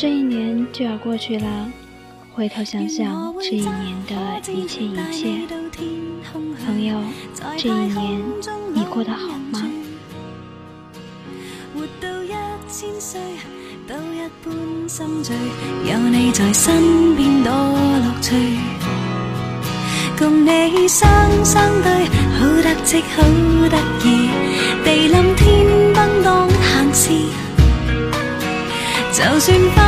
这一年就要过去了，回头想想这一年的一切一切，朋友，这一年你过得好吗？活到一千岁，都一般心醉，有你在身边多乐趣。共你双双对，好得戚好得意，地冧天崩当闲事。就算翻风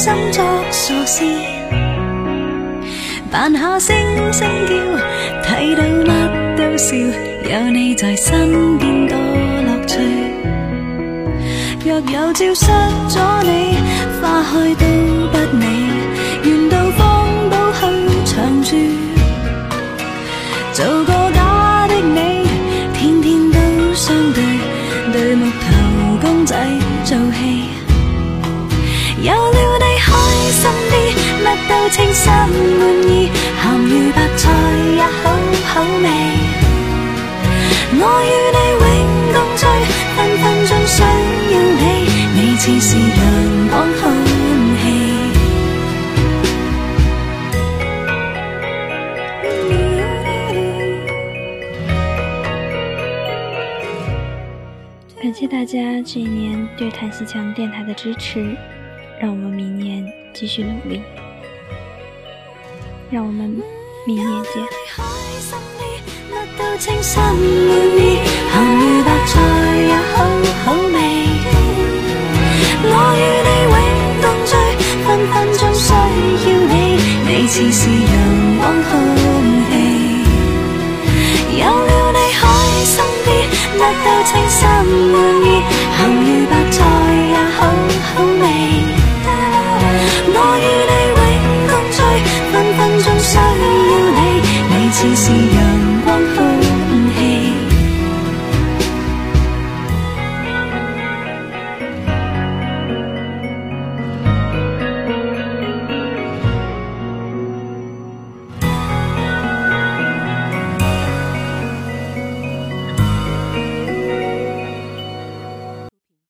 心作傻事，扮下声声叫，睇到乜都笑，有你在身边多乐趣。若有朝失咗你，花开都不美，愿到荒岛去长住，做个假的你，天天都相对，对木头公仔做戏。啲，乜都称心满意，咸鱼白菜也好好味。我与你永共聚，分分钟需要你，你似是阳光空气。感谢大家这一年对谭西强电台的支持。让我们明年继续努力，让我们明年见。心啲满意咸鱼白菜也好好味我与你永共聚分分钟需要你。你似是阳光空气有